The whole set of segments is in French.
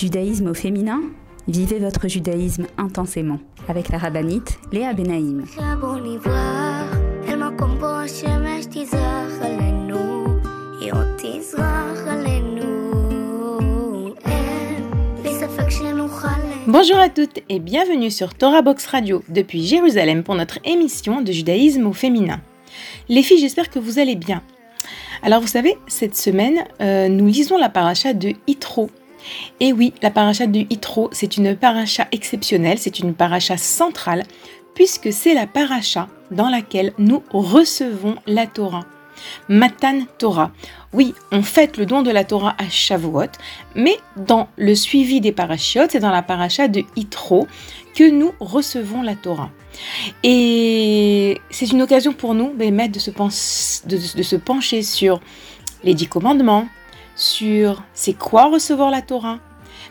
Judaïsme au féminin Vivez votre judaïsme intensément avec la rabbinite Léa Benaïm. Bonjour à toutes et bienvenue sur Torah Box Radio depuis Jérusalem pour notre émission de judaïsme au féminin. Les filles, j'espère que vous allez bien. Alors vous savez, cette semaine, euh, nous lisons la paracha de Yitro et oui, la paracha du Hitro, c'est une paracha exceptionnelle, c'est une paracha centrale, puisque c'est la paracha dans laquelle nous recevons la Torah. Matan Torah. Oui, on fête le don de la Torah à Shavuot, mais dans le suivi des parachiotes, c'est dans la paracha de Hitro que nous recevons la Torah. Et c'est une occasion pour nous ben, de se, de se pencher sur les dix commandements, sur c'est quoi recevoir la Torah,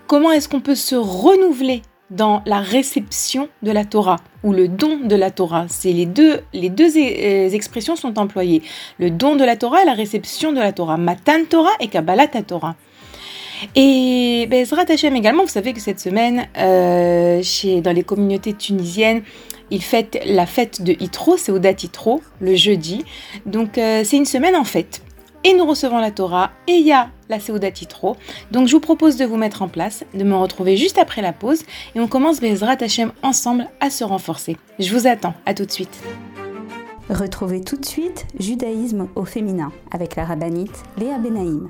comment est-ce qu'on peut se renouveler dans la réception de la Torah ou le don de la Torah? C'est les deux, les deux euh, expressions sont employées. Le don de la Torah et la réception de la Torah. Matan Torah et Kabbalat Torah. Et Bezrat Hashem également, vous savez que cette semaine, euh, chez, dans les communautés tunisiennes, ils fêtent la fête de Itro, c'est au date Itro, le jeudi. Donc euh, c'est une semaine en fête et nous recevons la Torah et il y a la Seuda Titro. Donc je vous propose de vous mettre en place, de me retrouver juste après la pause et on commence Bezrat Hashem ensemble à se renforcer. Je vous attends, à tout de suite. Retrouvez tout de suite Judaïsme au féminin avec la rabbinite Léa Benaïm.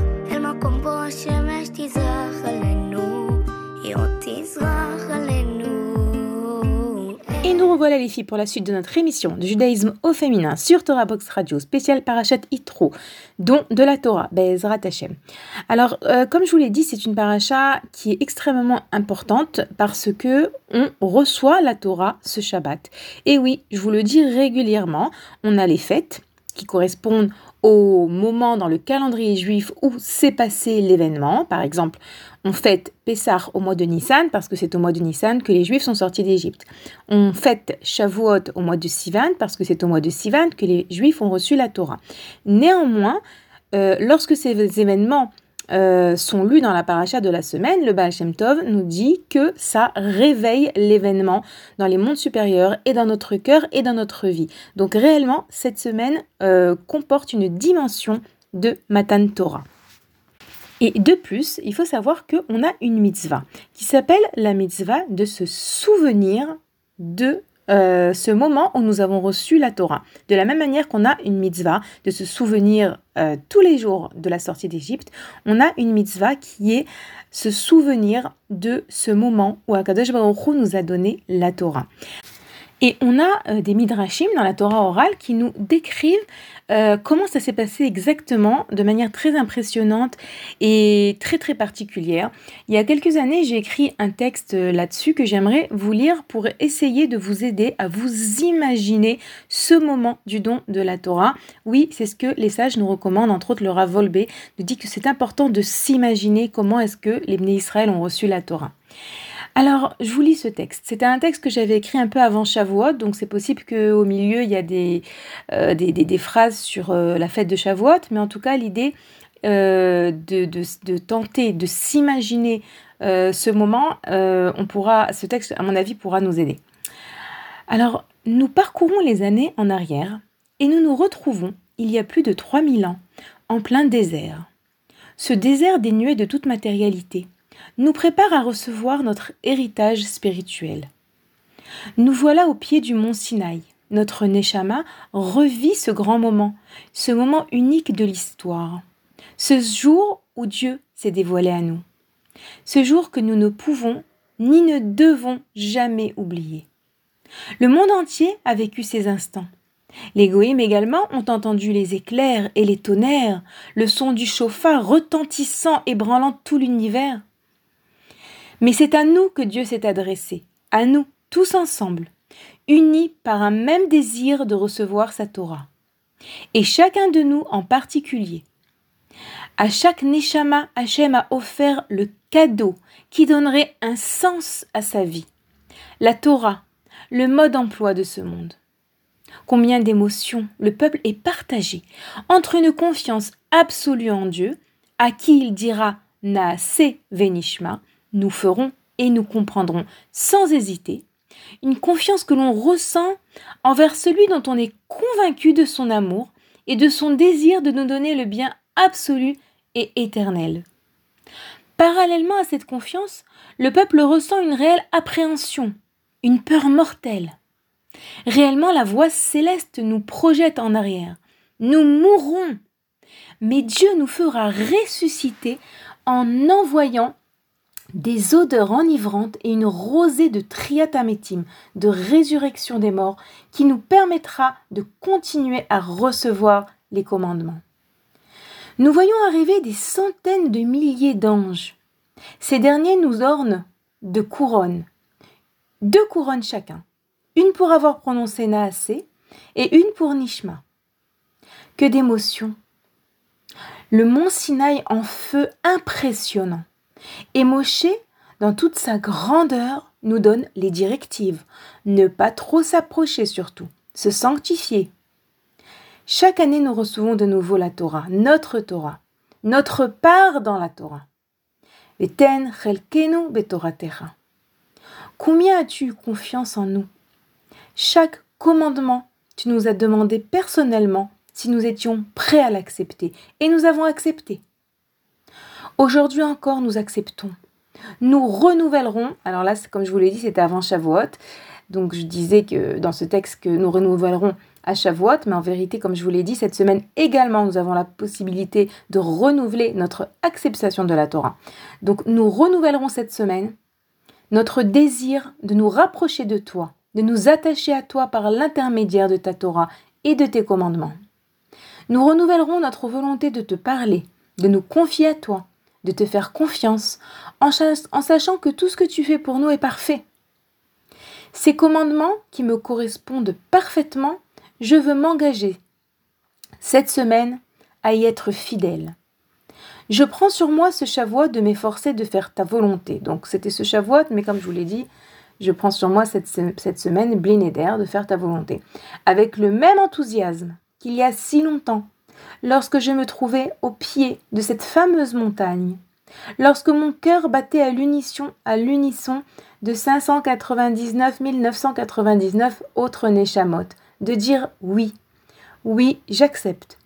Et nous revoilà les filles pour la suite de notre émission de judaïsme au féminin sur Torah Box Radio, spécial Parachat Itro, dont de la Torah, Bezrat Hashem. Alors, euh, comme je vous l'ai dit, c'est une paracha qui est extrêmement importante parce que on reçoit la Torah ce Shabbat. Et oui, je vous le dis régulièrement, on a les fêtes qui correspondent au moment dans le calendrier juif où s'est passé l'événement. Par exemple, on fête Pessah au mois de Nissan parce que c'est au mois de Nissan que les Juifs sont sortis d'Égypte. On fête Shavuot au mois de Sivan parce que c'est au mois de Sivan que les Juifs ont reçu la Torah. Néanmoins, euh, lorsque ces événements euh, sont lus dans la paracha de la semaine, le Baal Tov nous dit que ça réveille l'événement dans les mondes supérieurs et dans notre cœur et dans notre vie. Donc réellement, cette semaine euh, comporte une dimension de Matan Torah. Et de plus, il faut savoir qu'on a une mitzvah qui s'appelle la mitzvah de se souvenir de euh, ce moment où nous avons reçu la Torah. De la même manière qu'on a une mitzvah de se souvenir euh, tous les jours de la sortie d'Égypte, on a une mitzvah qui est se souvenir de ce moment où Akadosh Baruch nous a donné la Torah. Et on a euh, des midrashim dans la Torah orale qui nous décrivent euh, comment ça s'est passé exactement de manière très impressionnante et très très particulière. Il y a quelques années, j'ai écrit un texte euh, là-dessus que j'aimerais vous lire pour essayer de vous aider à vous imaginer ce moment du don de la Torah. Oui, c'est ce que les sages nous recommandent, entre autres le Rav Volbe, nous dit que c'est important de s'imaginer comment est-ce que les Bnei Israël ont reçu la Torah. Alors, je vous lis ce texte. C'était un texte que j'avais écrit un peu avant Shavuot, donc c'est possible qu'au milieu, il y a des, euh, phrases sur euh, la fête de Shavuot, mais en tout cas, l'idée euh, de, tenter de s'imaginer ce moment, on pourra, ce texte, à mon avis, pourra nous aider. Alors, nous parcourons les années en arrière et nous nous retrouvons, il y a plus de 3000 ans, en plein désert. Ce désert dénué de toute matérialité nous prépare à recevoir notre héritage spirituel. Nous voilà au pied du mont Sinaï. Notre Neshama revit ce grand moment, ce moment unique de l'histoire, ce jour où Dieu s'est dévoilé à nous, ce jour que nous ne pouvons ni ne devons jamais oublier. Le monde entier a vécu ces instants. Les goïms également ont entendu les éclairs et les tonnerres, le son du chauffard retentissant et tout l'univers. Mais c'est à nous que Dieu s'est adressé, à nous, tous ensemble, unis par un même désir de recevoir sa Torah. Et chacun de nous en particulier. À chaque Neshama, Hachem a offert le cadeau qui donnerait un sens à sa vie. La Torah, le mode d'emploi de ce monde. Combien d'émotions le peuple est partagé entre une confiance absolue en Dieu, à qui il dira Naase Venishma, nous ferons et nous comprendrons sans hésiter, une confiance que l'on ressent envers celui dont on est convaincu de son amour et de son désir de nous donner le bien absolu et éternel. Parallèlement à cette confiance, le peuple ressent une réelle appréhension, une peur mortelle. Réellement, la voix céleste nous projette en arrière. Nous mourrons. Mais Dieu nous fera ressusciter en envoyant des odeurs enivrantes et une rosée de triatamétime, de résurrection des morts, qui nous permettra de continuer à recevoir les commandements. Nous voyons arriver des centaines de milliers d'anges. Ces derniers nous ornent de couronnes, deux couronnes chacun, une pour avoir prononcé Naasé et une pour Nishma. Que d'émotions Le mont Sinaï en feu impressionnant. Et Moshe, dans toute sa grandeur, nous donne les directives. Ne pas trop s'approcher surtout, se sanctifier. Chaque année, nous recevons de nouveau la Torah, notre Torah, notre part dans la Torah. Combien as-tu eu confiance en nous? Chaque commandement, tu nous as demandé personnellement si nous étions prêts à l'accepter, et nous avons accepté. Aujourd'hui encore, nous acceptons. Nous renouvellerons, alors là, comme je vous l'ai dit, c'était avant Shavuot, donc je disais que dans ce texte que nous renouvellerons à Shavuot, mais en vérité, comme je vous l'ai dit, cette semaine également, nous avons la possibilité de renouveler notre acceptation de la Torah. Donc nous renouvellerons cette semaine notre désir de nous rapprocher de toi, de nous attacher à toi par l'intermédiaire de ta Torah et de tes commandements. Nous renouvellerons notre volonté de te parler, de nous confier à toi, de te faire confiance, en, sachant que tout ce que tu fais pour nous est parfait. Ces commandements qui me correspondent parfaitement, je veux m'engager cette semaine à y être fidèle. Je prends sur moi ce chavois de m'efforcer de faire ta volonté. Donc c'était ce chavois, mais comme je vous l'ai dit, je prends sur moi cette, cette semaine, blinédaire, de faire ta volonté. Avec le même enthousiasme qu'il y a si longtemps, lorsque je me trouvais au pied de cette fameuse montagne, lorsque mon cœur battait à l'unisson, à l'unisson de 599 999 autres Neshamot, de dire oui, oui, j'accepte.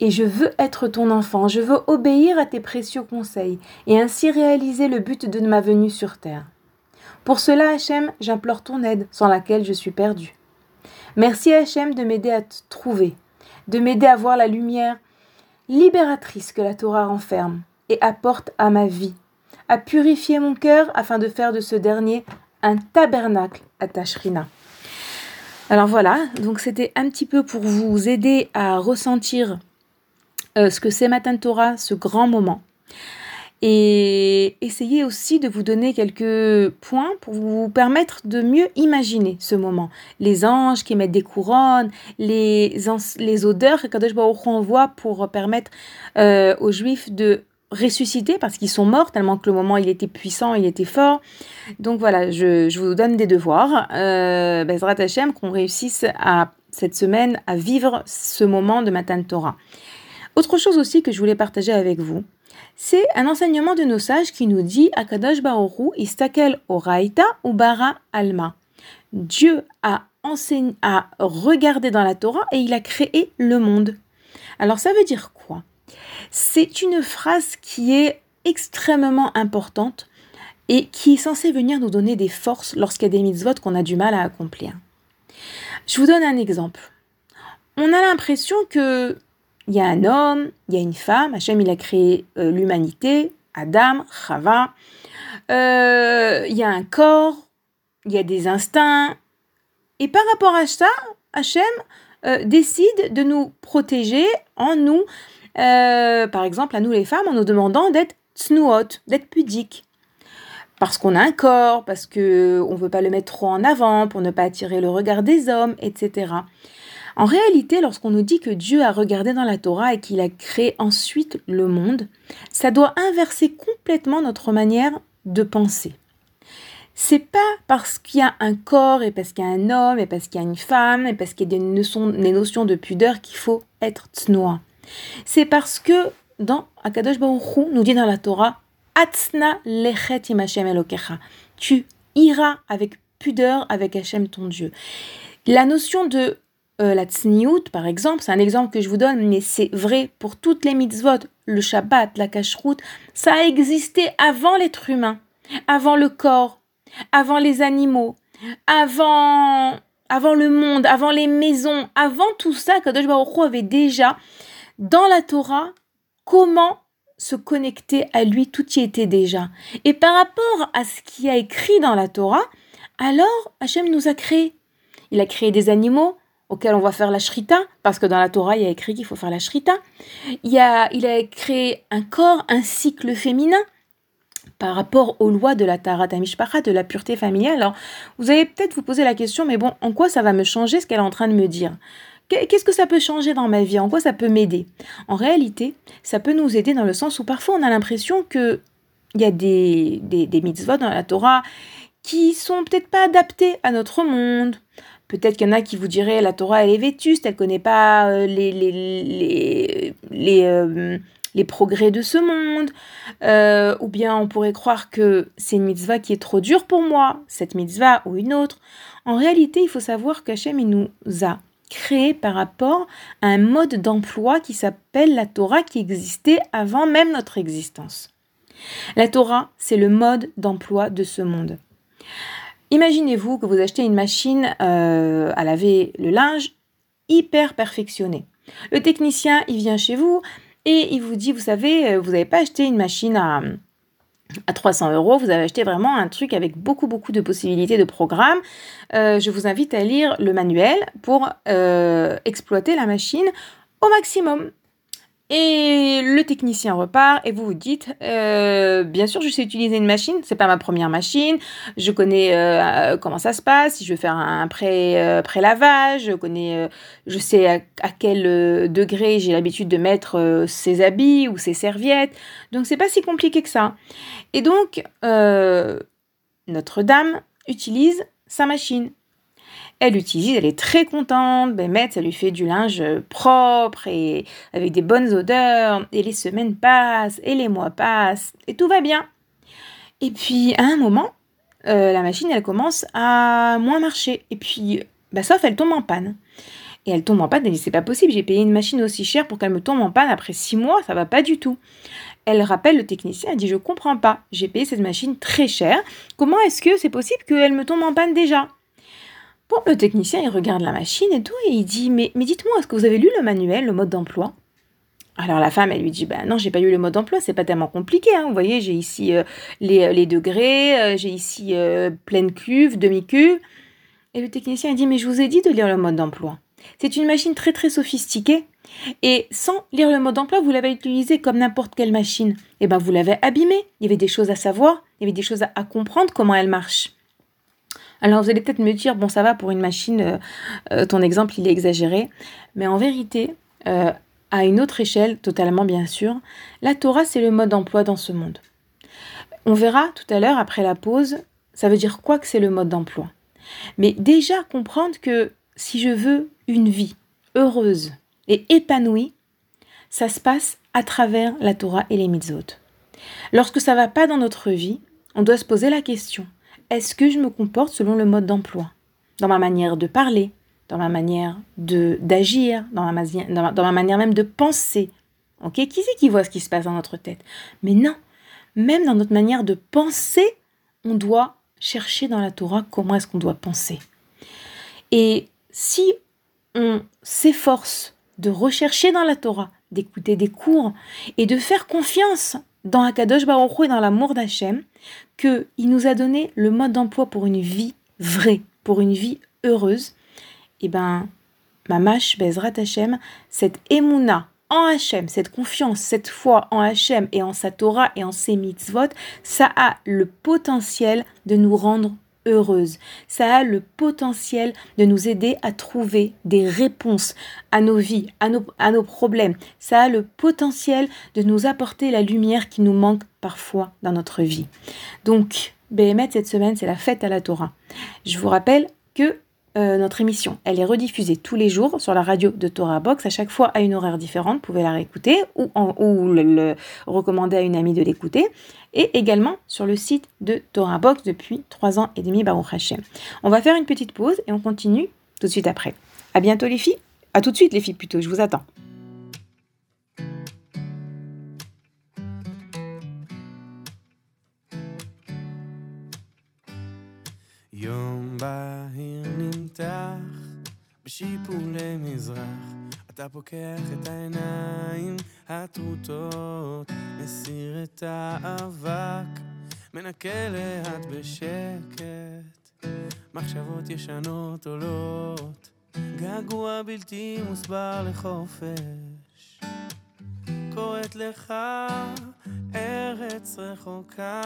Et je veux être ton enfant, je veux obéir à tes précieux conseils et ainsi réaliser le but de ma venue sur terre. Pour cela, Hachem, j'implore ton aide, sans laquelle je suis perdu. Merci Hachem de m'aider à te trouver, de m'aider à voir la lumière libératrice que la Torah renferme et apporte à ma vie, à purifier mon cœur afin de faire de ce dernier un tabernacle à Tashrina. Alors voilà, donc c'était un petit peu pour vous aider à ressentir euh, ce que c'est Matin Torah, ce grand moment et essayez aussi de vous donner quelques points pour vous permettre de mieux imaginer ce moment. Les anges qui mettent des couronnes, les, les odeurs que Kadosh Baruch envoie pour permettre euh, aux Juifs de ressusciter parce qu'ils sont morts tellement que le moment il était puissant, il était fort. Donc voilà, je, vous donne des devoirs. Euh, Bezrat Hashem, qu'on réussisse à cette semaine à vivre ce moment de Matan Torah. Autre chose aussi que je voulais partager avec vous, c'est un enseignement de nos sages qui nous dit Akadosh Baoru istakel oraita ou alma. Dieu a enseigné, a regardé dans la Torah et il a créé le monde. Alors ça veut dire quoi? C'est une phrase qui est extrêmement importante et qui est censée venir nous donner des forces lorsqu'il y a des mitzvot qu'on a du mal à accomplir. Je vous donne un exemple. On a l'impression que il y a un homme, il y a une femme, Hachem il a créé euh, l'humanité, Adam, Chava, euh, il y a un corps, il y a des instincts, et par rapport à ça, Hachem euh, décide de nous protéger en nous, par exemple à nous les femmes, en nous demandant d'être tsnuot, d'être pudiques. Parce qu'on a un corps, parce que on veut pas le mettre trop en avant pour ne pas attirer le regard des hommes, etc. En réalité, lorsqu'on nous dit que Dieu a regardé dans la Torah et qu'il a créé ensuite le monde, ça doit inverser complètement notre manière de penser. C'est pas parce qu'il y a un corps et parce qu'il y a un homme et parce qu'il y a une femme et parce qu'il y a des notions, de pudeur qu'il faut être tsnoa. C'est parce que dans Akadosh Baruch nous dit dans la Torah Atzna lechet elokecha. Tu iras avec pudeur avec Hachem ton Dieu. La notion de euh, la tsniout, par exemple, c'est un exemple que je vous donne, mais c'est vrai pour toutes les mitzvot, le Shabbat, la cacheroute, ça a existé avant l'être humain, avant le corps, avant les animaux, avant, avant le monde, avant les maisons, avant tout ça, Kadosh Baruch avait déjà dans la Torah comment se connecter à lui, tout y était déjà. Et par rapport à ce qui a écrit dans la Torah, alors Hachem nous a créé. Il a créé des animaux, auquel on va faire la shrita, parce que dans la Torah, il y a écrit qu'il faut faire la shrita. Il, a, il a créé un corps, un cycle féminin par rapport aux lois de la Tarat Mishpacha, de la pureté familiale. Alors, vous allez peut-être vous poser la question, mais bon, en quoi ça va me changer ce qu'elle est en train de me dire? Qu'est-ce que ça peut changer dans ma vie? En quoi ça peut m'aider? En réalité, ça peut nous aider dans le sens où parfois on a l'impression que il y a des, des, des mitzvot dans la Torah qui sont peut-être pas adaptés à notre monde, Peut-être qu'il y en a qui vous diraient la Torah elle est vétuste, elle connaît pas euh, les, les, les, les, euh, les, progrès de ce monde. Euh, ou bien on pourrait croire que c'est une mitzvah qui est trop dure pour moi, cette mitzvah ou une autre. En réalité, il faut savoir qu'Hachem nous a créé par rapport à un mode d'emploi qui s'appelle la Torah qui existait avant même notre existence. La Torah, c'est le mode d'emploi de ce monde. Imaginez-vous que vous achetez une machine euh, à laver le linge hyper perfectionnée. Le technicien, il vient chez vous et il vous dit, vous savez, euh, vous n'avez pas acheté une machine à, à 300 euros, vous avez acheté vraiment un truc avec beaucoup, beaucoup de possibilités de programmes. Euh, je vous invite à lire le manuel pour exploiter la machine au maximum. Et le technicien repart et vous vous dites, euh, bien sûr, je sais utiliser une machine, c'est pas ma première machine, je connais euh, comment ça se passe, si je veux faire un pré, euh, lavage je connais, je sais à, à quel degré j'ai l'habitude de mettre ses habits ou ses serviettes, donc c'est pas si compliqué que ça. Et donc, Notre-Dame utilise sa machine. Elle utilise, elle est très contente, ben, ça lui fait du linge propre et avec des bonnes odeurs, et les semaines passent, et les mois passent, et tout va bien. Et puis à un moment, euh, la machine elle commence à moins marcher, et puis bah, sauf elle tombe en panne. Et elle tombe en panne, elle c'est pas possible, j'ai payé une machine aussi chère pour qu'elle me tombe en panne après six mois, ça va pas du tout. Elle rappelle le technicien, elle dit je comprends pas, j'ai payé cette machine très chère, comment est-ce que c'est possible qu'elle me tombe en panne déjà? Bon, le technicien, il regarde la machine et tout, et il dit Mais, mais dites-moi, est-ce que vous avez lu le manuel, le mode d'emploi? Alors la femme, elle lui dit, ben non, j'ai pas lu le mode d'emploi, c'est pas tellement compliqué. Hein. Vous voyez, j'ai ici euh, les, les, degrés, euh, j'ai ici euh, pleine cuve, demi-cuve. Et le technicien, il dit, mais je vous ai dit de lire le mode d'emploi. C'est une machine très très sophistiquée. Et sans lire le mode d'emploi, vous l'avez utilisé comme n'importe quelle machine. Et eh ben vous l'avez abîmée. Il y avait des choses à savoir, il y avait des choses à comprendre comment elle marche. Alors vous allez peut-être me dire, bon ça va pour une machine, euh, euh, ton exemple il est exagéré, mais en vérité, euh, à une autre échelle, totalement bien sûr, la Torah, c'est le mode d'emploi dans ce monde. On verra tout à l'heure, après la pause, ça veut dire quoi que c'est le mode d'emploi. Mais déjà comprendre que si je veux une vie heureuse et épanouie, ça se passe à travers la Torah et les mitzvot. Lorsque ça va pas dans notre vie, on doit se poser la question est-ce que je me comporte selon le mode d'emploi? Dans ma manière de parler, dans ma manière de d'agir, dans, ma, dans, ma manière même de penser. Ok? Qui c'est qui voit ce qui se passe dans notre tête? Mais non Même dans notre manière de penser, on doit chercher dans la Torah comment est-ce qu'on doit penser. Et si on s'efforce de rechercher dans la Torah, d'écouter des cours et de faire confiance dans Akadosh Baruch et dans l'amour d'Hachem, qu'il nous a donné le mode d'emploi pour une vie vraie, pour une vie heureuse, et ben, Mamash Bezrat Hachem, cette émouna en Hachem, cette confiance, cette foi en Hachem et en sa Torah et en ses mitzvot, ça a le potentiel de nous rendre heureuses. Ça a le potentiel de nous aider à trouver des réponses à nos vies, à nos, à nos problèmes. Ça a le potentiel de nous apporter la lumière qui nous manque parfois dans notre vie. Donc, BMET cette semaine, c'est la fête à la Torah. Je vous rappelle que euh, notre émission. Elle est rediffusée tous les jours sur la radio de Torah Box, à chaque fois à une horaire différente. Vous pouvez la réécouter ou, le, recommander à une amie de l'écouter. Et également sur le site de Torah Box depuis trois ans et demi, Baruch Hashem. On va faire une petite pause et on continue tout de suite après. À bientôt les filles. À tout de suite les filles plutôt, je vous attends. נפתח בשיפולי מזרח. אתה פוקח את העיניים הטרוטות, מסיר את האבק, מנקה לאט בשקט. מחשבות ישנות עולות, געגוע בלתי מוסבר לחופש. קוראת לך ארץ רחוקה.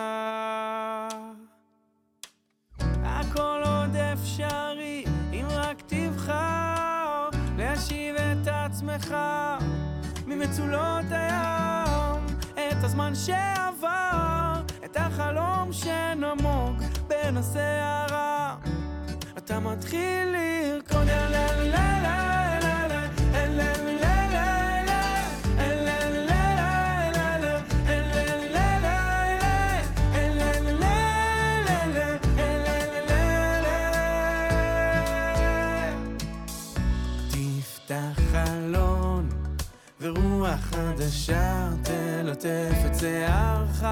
הכל עוד רק תבחר להשיב את עצמך ממצולות הים, את הזמן שעבר, את החלום שנמוג בין הסערה. אתה מתחיל לרקוד, לה לה לה חדשה תלטף את שיערך,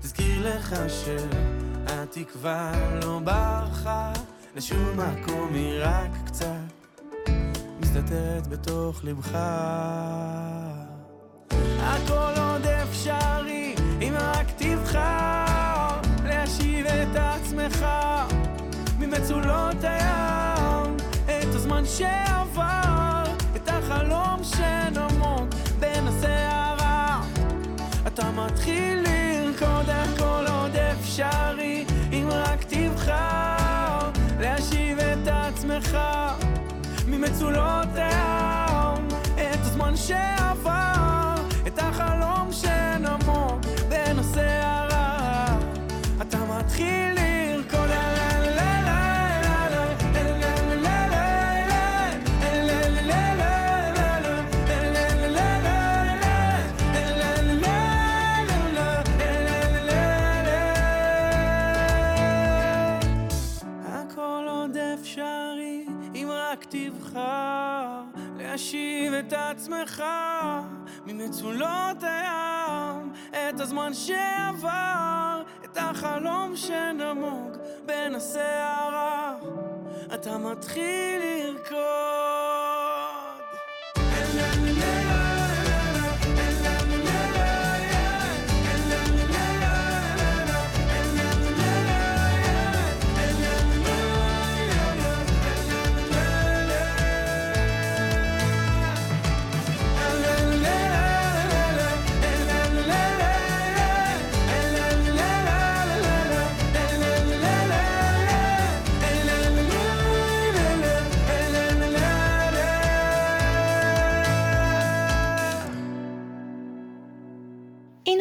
תזכיר לך שהתקווה לא ברחה, לשום מקום היא רק קצת מסתתרת בתוך לבך. הכל עוד אפשרי, אם רק תבחר להשיב את עצמך. ממצולות הים, את הזמן שעבר, את החלום שנמוג אתה מתחיל לרקוד הכל עוד אפשרי. אם רק תבחר להשיב את עצמך ממצולות הים את הזמן שעבר את החלום שנמוג בין הסערה אתה מתחיל ממצולות הים, את הזמן שעבר, את החלום שנמוג בין הסערה. אתה מתחיל לרקוד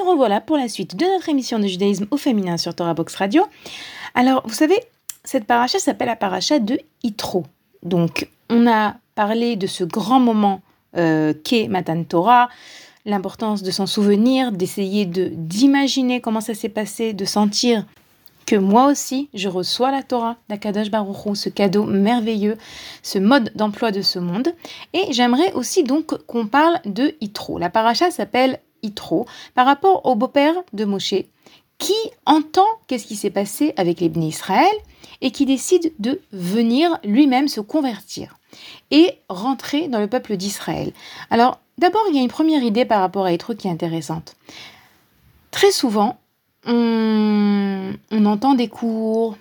revoilà pour la suite de notre émission de judaïsme au féminin sur Torah Box Radio. Alors, vous savez, cette paracha s'appelle la paracha de Yitro. Donc, on a parlé de ce grand moment euh, qu'est Matan Torah, l'importance de s'en souvenir, d'essayer de d'imaginer comment ça s'est passé, de sentir que moi aussi je reçois la Torah d'Akadosh Baruch ce cadeau merveilleux, ce mode d'emploi de ce monde. Et j'aimerais aussi donc qu'on parle de Yitro. La paracha s'appelle Par rapport au beau-père de Moshe qui entend qu'est-ce qui s'est passé avec les Israël et qui décide de venir lui-même se convertir et rentrer dans le peuple d'Israël. Alors, d'abord, il y a une première idée par rapport à Yitro qui est intéressante. Très souvent, on, entend des cours,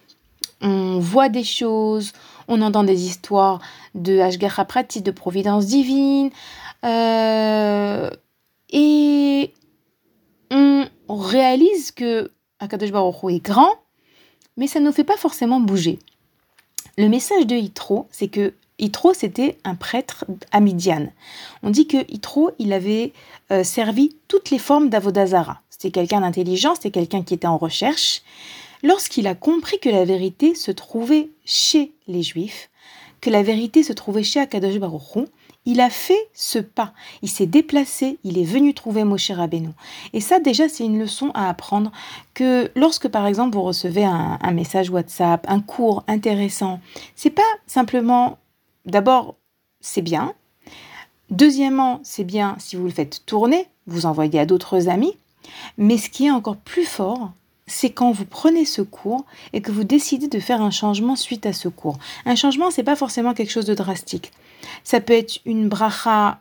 on voit des choses, on entend des histoires de Ashgacha Prati, de providence divine, euh, et on réalise que Akadosh Baruch est grand, mais ça ne nous fait pas forcément bouger. Le message de Yitro, c'est que Yitro, c'était un prêtre à. On dit que Yitro, il avait euh, servi toutes les formes d'Avodazara. C'était quelqu'un d'intelligent, c'était quelqu'un qui était en recherche. Lorsqu'il a compris que la vérité se trouvait chez les Juifs, que la vérité se trouvait chez Akadosh Baruch il a fait ce pas, il s'est déplacé, il est venu trouver Moshe Rabbeinu. Et ça déjà c'est une leçon à apprendre que lorsque par exemple vous recevez un, message WhatsApp, un cours intéressant, c'est pas simplement d'abord c'est bien, deuxièmement c'est bien si vous le faites tourner, vous envoyez à d'autres amis, mais ce qui est encore plus fort, c'est quand vous prenez ce cours et que vous décidez de faire un changement suite à ce cours. Un changement, c'est pas forcément quelque chose de drastique. Ça peut être une bracha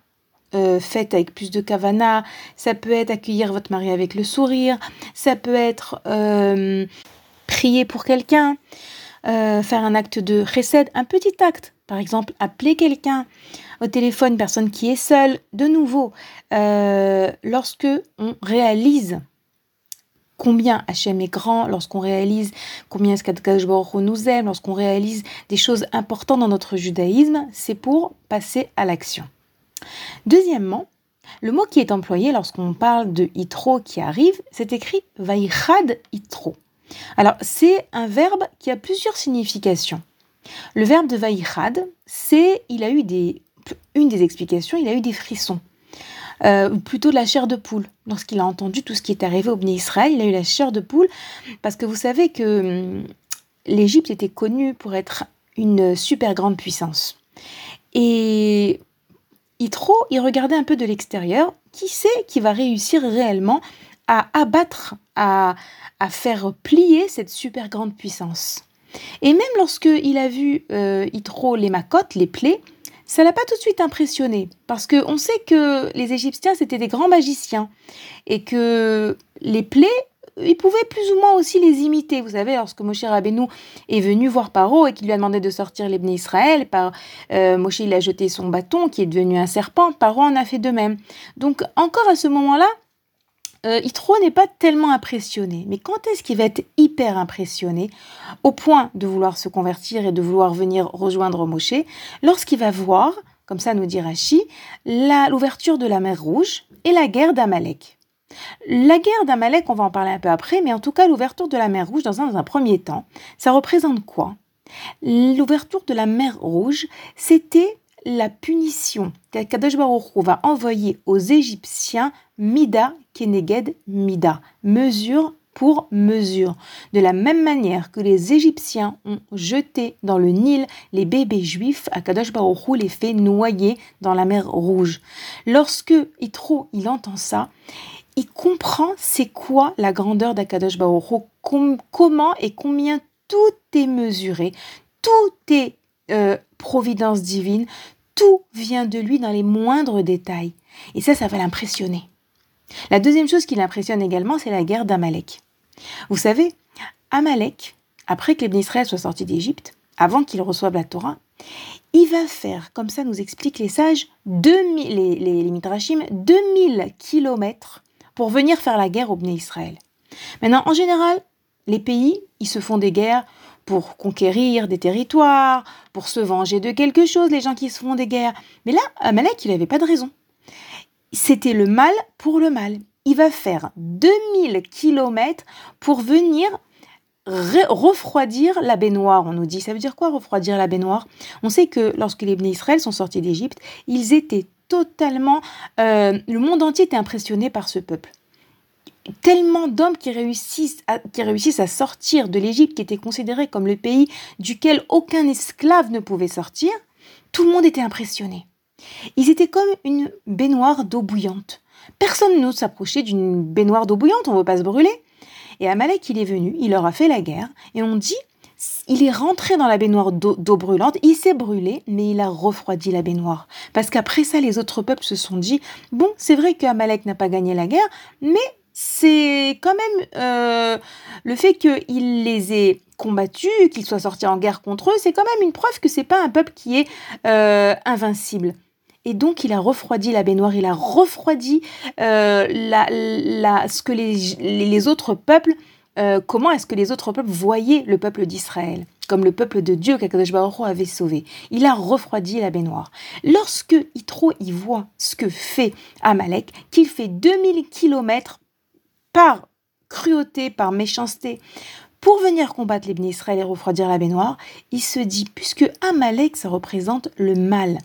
euh, faite avec plus de kavana, ça peut être accueillir votre mari avec le sourire, ça peut être euh, prier pour quelqu'un, euh, faire un acte de recède, un petit acte. Par exemple, appeler quelqu'un au téléphone, une personne qui est seule. De nouveau, lorsque on réalise combien Hachem est grand, lorsqu'on réalise combien Skadkash nous aime, lorsqu'on réalise des choses importantes dans notre judaïsme, c'est pour passer à l'action. Deuxièmement, le mot qui est employé lorsqu'on parle de itro qui arrive, c'est écrit vaichad itro. Alors, c'est un verbe qui a plusieurs significations. Le verbe de vaichad, c'est, il a eu des, une des explications, il a eu des frissons. Euh, plutôt de la chair de poule. Lorsqu'il a entendu tout ce qui est arrivé au Bnei Israël, il a eu la chair de poule parce que vous savez que hum, l'Égypte était connue pour être une super grande puissance. Et Yitro, il regardait un peu de l'extérieur, qui sait qui va réussir réellement à abattre, à, à faire plier cette super grande puissance? Et même lorsqu'il a vu euh, les macotes, les plaies, ça l'a pas tout de suite impressionné parce qu'on sait que les Égyptiens c'était des grands magiciens et que les plaies ils pouvaient plus ou moins aussi les imiter. Vous savez, lorsque Moshe Rabbeinu est venu voir Paro et qu'il lui a demandé de sortir l'Ebné Israël, par, euh, Moshe il a jeté son bâton qui est devenu un serpent, Paro en a fait de même. Donc encore à ce moment-là, euh, Yitro n'est pas tellement impressionné. Mais quand est-ce qu'il va être hyper impressionné au point de vouloir se convertir et de vouloir venir rejoindre Moshe Lorsqu'il va voir, comme ça nous dit Rashi, l'ouverture de la mer Rouge et la guerre d'Amalek. La guerre d'Amalek, on va en parler un peu après, mais en tout cas l'ouverture de la mer Rouge dans un premier temps, ça représente quoi? L'ouverture de la mer Rouge, c'était la punition qu'Akadosh va envoyer aux Égyptiens Mida Keneged Mida, mesure pour mesure. De la même manière que les Égyptiens ont jeté dans le Nil les bébés juifs, Akadosh Baruch les fait noyer dans la mer Rouge. Lorsque Yitro il entend ça, il comprend c'est quoi la grandeur d'Akadosh Baruch comment et combien tout est mesuré, tout est euh, providence divine, tout vient de lui dans les moindres détails. Et ça, ça va l'impressionner. La deuxième chose qui l'impressionne également, c'est la guerre d'Amalek. Vous savez, Amalek, après que les Israël soient sortis d'Égypte, avant qu'ils reçoivent la Torah, il va faire, comme ça nous expliquent les sages, 2000, les, les, les Midrashim, 2000 kilomètres pour venir faire la guerre au Bnei Israël. Maintenant, en général, les pays, ils se font des guerres pour conquérir des territoires, pour se venger de quelque chose, les gens qui se font des guerres. Mais là, Amalek, il n'avait pas de raison. C'était le mal pour le mal. il va faire 2000 kilomètres pour venir refroidir la baignoire, on nous dit. Ça veut dire quoi refroidir la baignoire? On sait que lorsque les bénis Israël sont sortis d'Égypte, ils étaient totalement... Euh, le monde entier était impressionné par ce peuple. Tellement d'hommes qui réussissent, à, sortir de l'Égypte, qui était considéré comme le pays duquel aucun esclave ne pouvait sortir, tout le monde était impressionné. Ils étaient comme une baignoire d'eau bouillante. Personne n'ose s'approcher d'une baignoire d'eau bouillante, on ne veut pas se brûler. Et Amalek, il est venu, il leur a fait la guerre, et on dit, il est rentré dans la baignoire d'eau brûlante, il s'est brûlé, mais il a refroidi la baignoire. Parce qu'après ça, les autres peuples se sont dit, bon, c'est vrai qu'Amalek n'a pas gagné la guerre, mais c'est quand même euh, le fait qu'il les ait combattus, qu'il soit sorti en guerre contre eux, c'est quand même une preuve que c'est pas un peuple qui est euh, invincible. Et donc, il a refroidi la baignoire, il a refroidi euh, la, ce que les, autres peuples, comment est-ce que les autres peuples voyaient le peuple d'Israël comme le peuple de Dieu qu'Akadosh Baruch avait sauvé. Il a refroidi la baignoire. Lorsque Yitro y voit ce que fait Amalek, qu'il fait 2000 kilomètres par cruauté, par méchanceté, pour venir combattre les Israël et refroidir la baignoire, il se dit, puisque Amalek, ça représente le mal,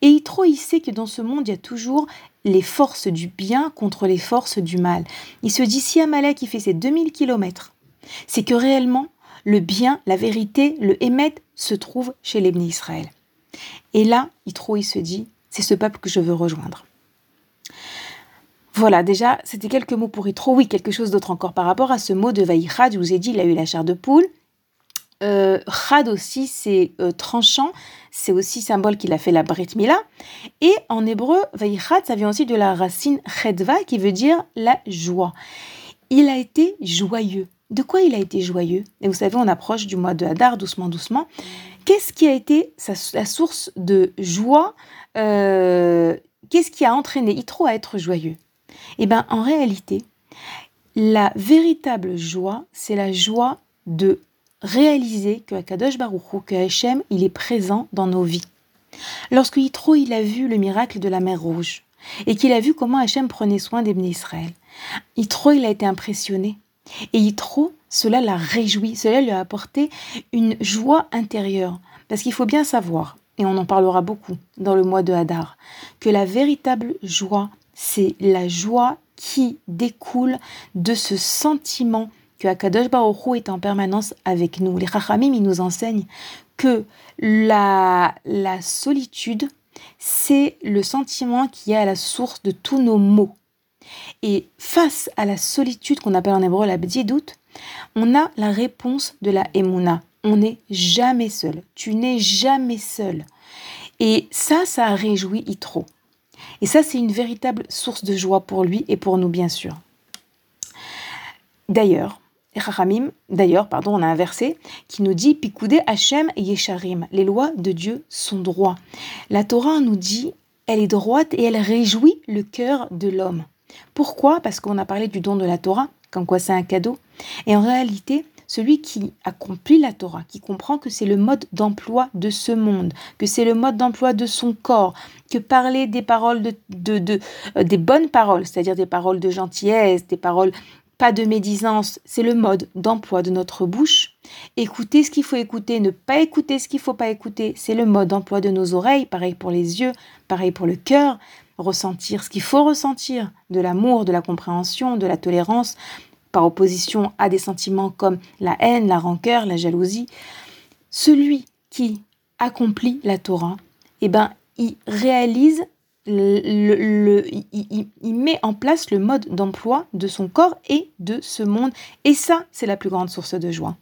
et Yitro, il sait que dans ce monde, il y a toujours les forces du bien contre les forces du mal. Il se dit, si Amalek, il fait ses 2000 kilomètres, c'est que réellement, le bien, la vérité, le Hémet se trouve chez l'Ebné Israël. Et là, Yitro, il se dit, c'est ce peuple que je veux rejoindre. Voilà, déjà, c'était quelques mots pour Yitro. Oui, quelque chose d'autre encore par rapport à ce mot de Vaïchad. Je vous ai dit, il a eu la chair de poule. Euh, Chad aussi, c'est euh, tranchant, c'est aussi symbole qu'il a fait la Brit Mila. Et en hébreu, Vaïchad, ça vient aussi de la racine Chedva qui veut dire la joie. Il a été joyeux. De quoi il a été joyeux? Et vous savez, on approche du mois de Hadar doucement, doucement. Qu'est-ce qui a été sa, la source de joie? Euh, Qu'est-ce qui a entraîné Yitro à être joyeux? Eh bien, en réalité, la véritable joie, c'est la joie de réaliser que Akadosh Baruchou, que Hachem, il est présent dans nos vies. Lorsque Yitro, il a vu le miracle de la mer Rouge, et qu'il a vu comment Hachem prenait soin des Israël, Yitro, il a été impressionné. Et Yitro, cela l'a réjoui, cela lui a apporté une joie intérieure. Parce qu'il faut bien savoir, et on en parlera beaucoup dans le mois de Hadar, que la véritable joie, c'est la joie qui découle de ce sentiment que Akadosh Baruch est en permanence avec nous. Les Chachamim, nous enseignent que la, la solitude, c'est le sentiment qui est à la source de tous nos maux. Et face à la solitude qu'on appelle en hébreu la bdiedout, on a la réponse de la emuna. On n'est jamais seul. Tu n'es jamais seul. Et ça, ça a réjoui Yitro. Et ça, c'est une véritable source de joie pour lui et pour nous, bien sûr. D'ailleurs, d'ailleurs, pardon, on a un verset qui nous dit Pikoudé Hachem Yesharim. Les lois de Dieu sont droits. La Torah nous dit elle est droite et elle réjouit le cœur de l'homme. Pourquoi? Parce qu'on a parlé du don de la Torah, comme quoi c'est un cadeau. Et en réalité, celui qui accomplit la Torah, qui comprend que c'est le mode d'emploi de ce monde, que c'est le mode d'emploi de son corps, que parler des paroles de, euh, des bonnes paroles, c'est-à-dire des paroles de gentillesse, des paroles pas de médisance, c'est le mode d'emploi de notre bouche. Écouter ce qu'il faut écouter, ne pas écouter ce qu'il faut pas écouter, c'est le mode d'emploi de nos oreilles, pareil pour les yeux, pareil pour le cœur. Ressentir ce qu'il faut ressentir, de l'amour, de la compréhension, de la tolérance, par opposition à des sentiments comme la haine, la rancœur, la jalousie. Celui qui accomplit la Torah, eh ben, il réalise met en place le mode d'emploi de son corps et de ce monde. Et ça, c'est la plus grande source de joie.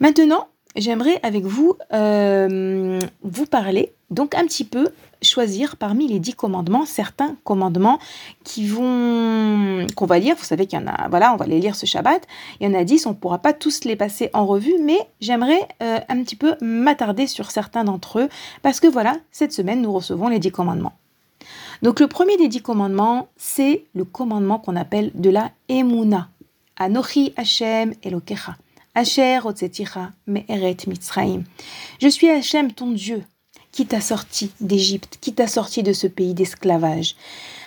Maintenant, j'aimerais avec vous euh, vous parler, donc un petit peu choisir parmi les dix commandements certains commandements qui vont qu'on va lire. Vous savez qu'il y en a, voilà, on va les lire ce Shabbat. Il y en a dix, on ne pourra pas tous les passer en revue, mais j'aimerais euh, un petit peu m'attarder sur certains d'entre eux parce que voilà, cette semaine nous recevons les dix commandements. Donc le premier des dix commandements, c'est le commandement qu'on appelle de la Emuna. Anochi Hashem Elokecha. Asher Otzeticha Me'eret Mitzraim. Je suis Hashem ton Dieu qui t'a sorti d'Égypte, qui t'a sorti de ce pays d'esclavage.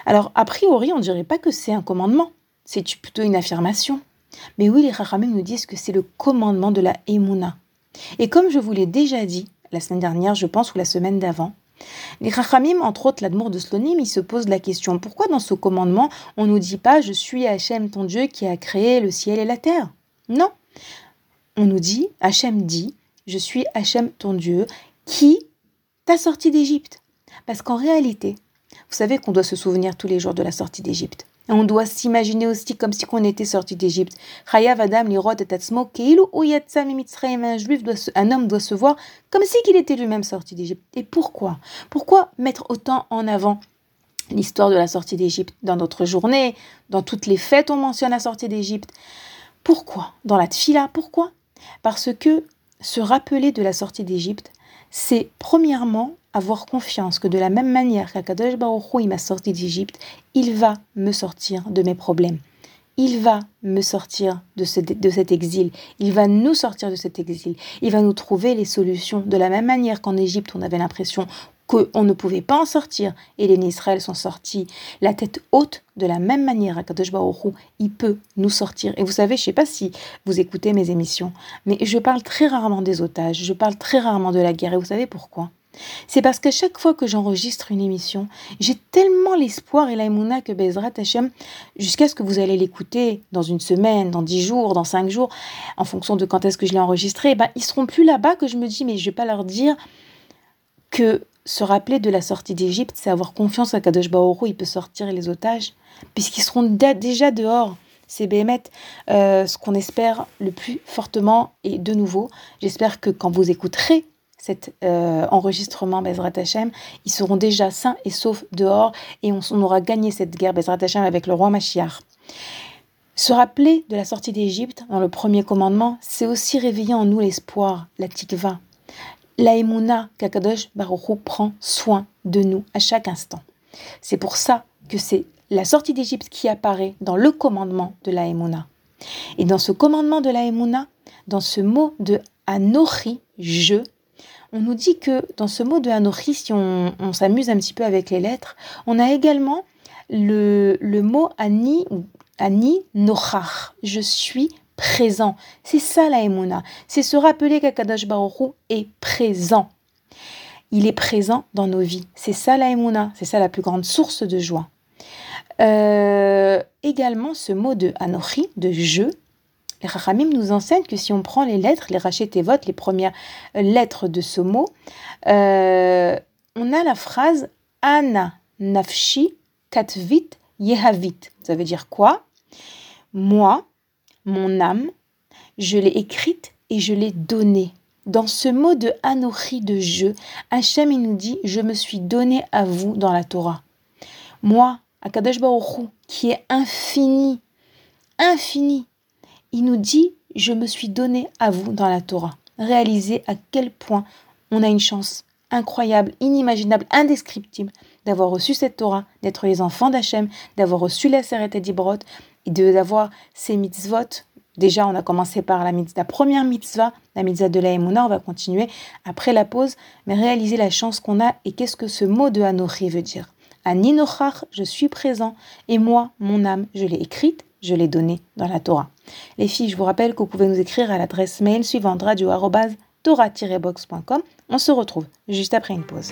Alors, a priori, on dirait pas que c'est un commandement, c'est plutôt une affirmation. Mais oui, les Rachamim nous disent que c'est le commandement de la Emouna. Et comme je vous l'ai déjà dit la semaine dernière, je pense, ou la semaine d'avant, les Rachamim, entre autres l'Admour de Slonim, ils se posent la question pourquoi dans ce commandement on ne nous dit pas Je suis Hachem ton Dieu qui a créé le ciel et la terre? Non. On nous dit, Hachem dit Je suis Hachem ton Dieu qui t'a sorti d'Égypte. Parce qu'en réalité, vous savez qu'on doit se souvenir tous les jours de la sortie d'Égypte. Et on doit s'imaginer aussi comme si on était sorti d'Égypte. Un juif doit un homme doit se voir comme si qu'il était lui-même sorti d'Égypte. Et pourquoi? Pourquoi mettre autant en avant l'histoire de la sortie d'Égypte dans notre journée, dans toutes les fêtes on mentionne la sortie d'Égypte? Pourquoi? Dans la tfila, pourquoi? Parce que se rappeler de la sortie d'Égypte, c'est premièrement avoir confiance que de la même manière qu'Akadosh Baruch Hu m'a sorti d'Égypte, il va me sortir de mes problèmes. Il va me sortir de, de cet exil. Il va nous sortir de cet exil. Il va nous trouver les solutions. De la même manière qu'en Égypte, on avait l'impression qu'on ne pouvait pas en sortir. Et les Israël sont sortis la tête haute de la même manière. À Kadosh il peut nous sortir. Et vous savez, je ne sais pas si vous écoutez mes émissions, mais je parle très rarement des otages, je parle très rarement de la guerre. Et vous savez pourquoi? C'est parce que chaque fois que j'enregistre une émission, j'ai tellement l'espoir et l'aïmouna que Bezrat Hashem, jusqu'à ce que vous allez l'écouter dans une semaine, dans dix jours, dans cinq jours, en fonction de quand est-ce que je l'ai enregistré, ben, ils seront plus là-bas que je me dis, mais je vais pas leur dire que se rappeler de la sortie d'Égypte, c'est avoir confiance à Kadosh Baoru, il peut sortir les otages, puisqu'ils seront déjà dehors. C'est Béhémet, euh, ce qu'on espère le plus fortement. Et de nouveau, j'espère que quand vous écouterez cet euh, enregistrement Bezrat Hashem, ils seront déjà sains et saufs dehors et on, aura gagné cette guerre Bezrat Hashem avec le roi Mashiach. Se rappeler de la sortie d'Égypte dans le premier commandement, c'est aussi réveiller en nous l'espoir, la tikva, la emuna qu'Akadosh Baruch prend soin de nous à chaque instant. C'est pour ça que c'est la sortie d'Égypte qui apparaît dans le commandement de la emuna. Et dans ce commandement de la emuna, dans ce mot de Anochi, je, on nous dit que dans ce mot de Anochi, si on, s'amuse un petit peu avec les lettres, on a également le, le mot Ani, Ani Nochach, je suis présent. C'est ça la Emouna. C'est se rappeler qu'Akadash Baruch est présent. Il est présent dans nos vies. C'est ça la Emouna. C'est ça la plus grande source de joie. Euh, également, ce mot de Anochi, de je, les Rachamim nous enseignent que si on prend les lettres, les votes, les premières lettres de ce mot, euh, on a la phrase Ana nafshi katvit yehavit. Ça veut dire quoi? Moi, mon âme, je l'ai écrite et je l'ai donnée. Dans ce mot de Anochi, de je, Hachem il nous dit Je me suis donné à vous dans la Torah. Moi, Akadosh Baruch qui est infini, infini, il nous dit Je me suis donné à vous dans la Torah. Réalisez à quel point on a une chance incroyable, inimaginable, indescriptible d'avoir reçu cette Torah, d'être les enfants d'Hachem, d'avoir reçu la Seret et d'avoir ces mitzvot. Déjà, on a commencé par la, mitzvah, la première mitzvah, la mitzvah de la Emouna, on va continuer après la pause, mais réaliser la chance qu'on a et qu'est-ce que ce mot de Anochi veut dire. Aninochach, je suis présent, et moi, mon âme, je l'ai écrite, je l'ai donnée dans la Torah. Les filles, je vous rappelle que vous pouvez nous écrire à l'adresse mail suivante radio-torah-box.com. On se retrouve juste après une pause.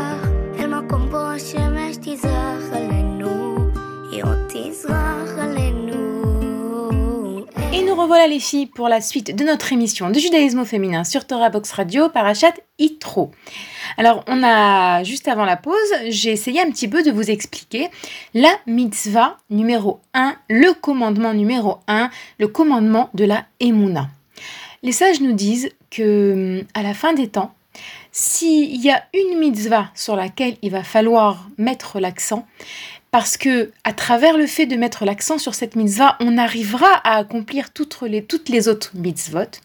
Nous revoilà les filles pour la suite de notre émission de judaïsme au féminin sur Torah Box Radio Parachat Itro. Alors, on a, juste avant la pause, j'ai essayé un petit peu de vous expliquer la mitzvah numéro 1, le commandement numéro 1, le commandement de la Emouna. Les sages nous disent que à la fin des temps, s'il y a une mitzvah sur laquelle il va falloir mettre l'accent, parce que à travers le fait de mettre l'accent sur cette mitzvah, on arrivera à accomplir toutes les, autres mitzvot,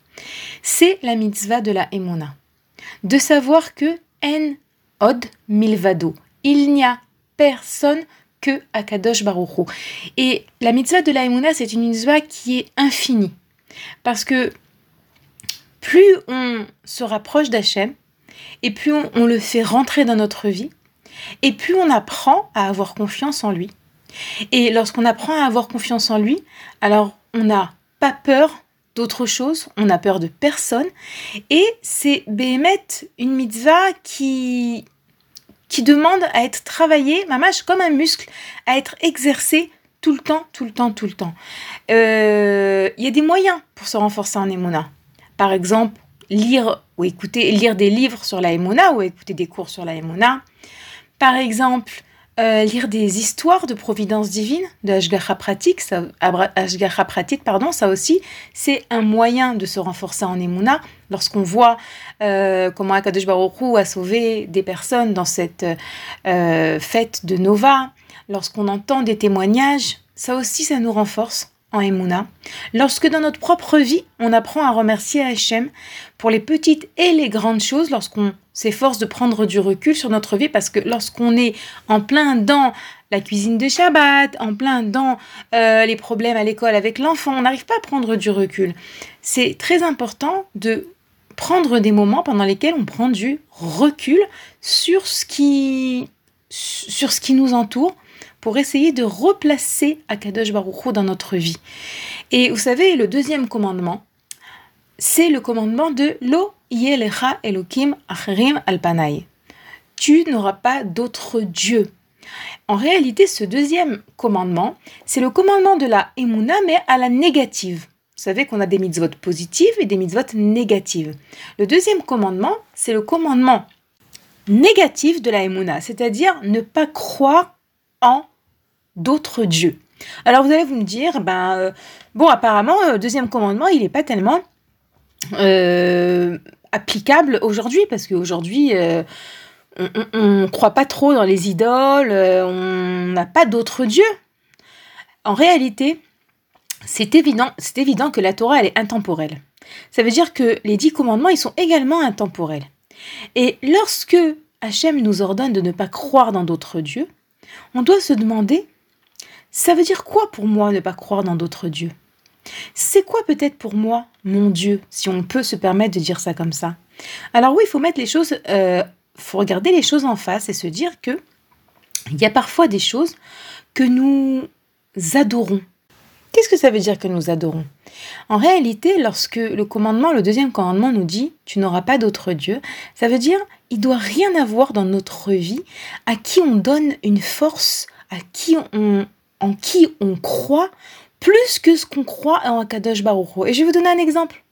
c'est la mitzvah de la Emouna. De savoir que en od milvado, il n'y a personne que Akadosh Baruch Et la mitzvah de la Emouna, c'est une mitzvah qui est infinie. Parce que plus on se rapproche d'Hachem, et plus on, le fait rentrer dans notre vie, et plus on apprend à avoir confiance en lui. Et lorsqu'on apprend à avoir confiance en lui, alors on n'a pas peur d'autre chose, on n'a peur de personne, et c'est Béhémet, une mitzvah qui, qui demande à être travaillée, mamache, comme un muscle, à être exercé tout le temps, tout le temps, tout le temps. Euh, il y a des moyens pour se renforcer en Emouna. Par exemple, lire ou écouter, lire des livres sur la Emouna ou écouter des cours sur la Emouna. Par exemple, euh, lire des histoires de providence divine, de Ashgacha pratique, ça, pardon, ça aussi, c'est un moyen de se renforcer en Emouna. Lorsqu'on voit euh, comment Akadosh Baruch a sauvé des personnes dans cette euh, fête de Nova, lorsqu'on entend des témoignages, ça aussi, ça nous renforce en Emouna, lorsque dans notre propre vie, on apprend à remercier Hachem pour les petites et les grandes choses, lorsqu'on s'efforce de prendre du recul sur notre vie, parce que lorsqu'on est en plein dans la cuisine de Shabbat, en plein dans euh, les problèmes à l'école avec l'enfant, on n'arrive pas à prendre du recul. C'est très important de prendre des moments pendant lesquels on prend du recul sur ce qui, sur ce qui nous entoure, pour essayer de replacer Akadosh Baruch dans notre vie. Et vous savez, le deuxième commandement, c'est le commandement de Lo Yelecha Elokim Acherim Alpanai. Tu n'auras pas d'autre Dieu. En réalité, ce deuxième commandement, c'est le commandement de la Emouna, mais à la négative. Vous savez qu'on a des mitzvot positives et des mitzvot négatives. Le deuxième commandement, c'est le commandement négatif de la Emouna, c'est-à-dire ne pas croire en d'autres dieux. Alors vous allez vous me dire, ben, euh, bon, apparemment, le euh, deuxième commandement, il n'est pas tellement euh, applicable aujourd'hui, parce qu'aujourd'hui, on ne croit pas trop dans les idoles, on n'a pas d'autres dieux. En réalité, c'est évident, c'est évident que la Torah, elle est intemporelle. Ça veut dire que les dix commandements, ils sont également intemporels. Et lorsque Hachem nous ordonne de ne pas croire dans d'autres dieux, on doit se demander ça veut dire quoi pour moi ne pas croire dans d'autres dieux? C'est quoi peut-être pour moi mon Dieu, si on peut se permettre de dire ça comme ça? Alors oui, il faut mettre les choses, euh, faut regarder les choses en face et se dire que il y a parfois des choses que nous adorons. Qu'est-ce que ça veut dire que nous adorons? En réalité, lorsque le commandement, le deuxième commandement nous dit tu n'auras pas d'autre Dieu, ça veut dire il doit rien avoir dans notre vie à qui on donne une force, à qui on, en qui on croit plus que ce qu'on croit en Akadosh Baruch Et je vais vous donner un exemple.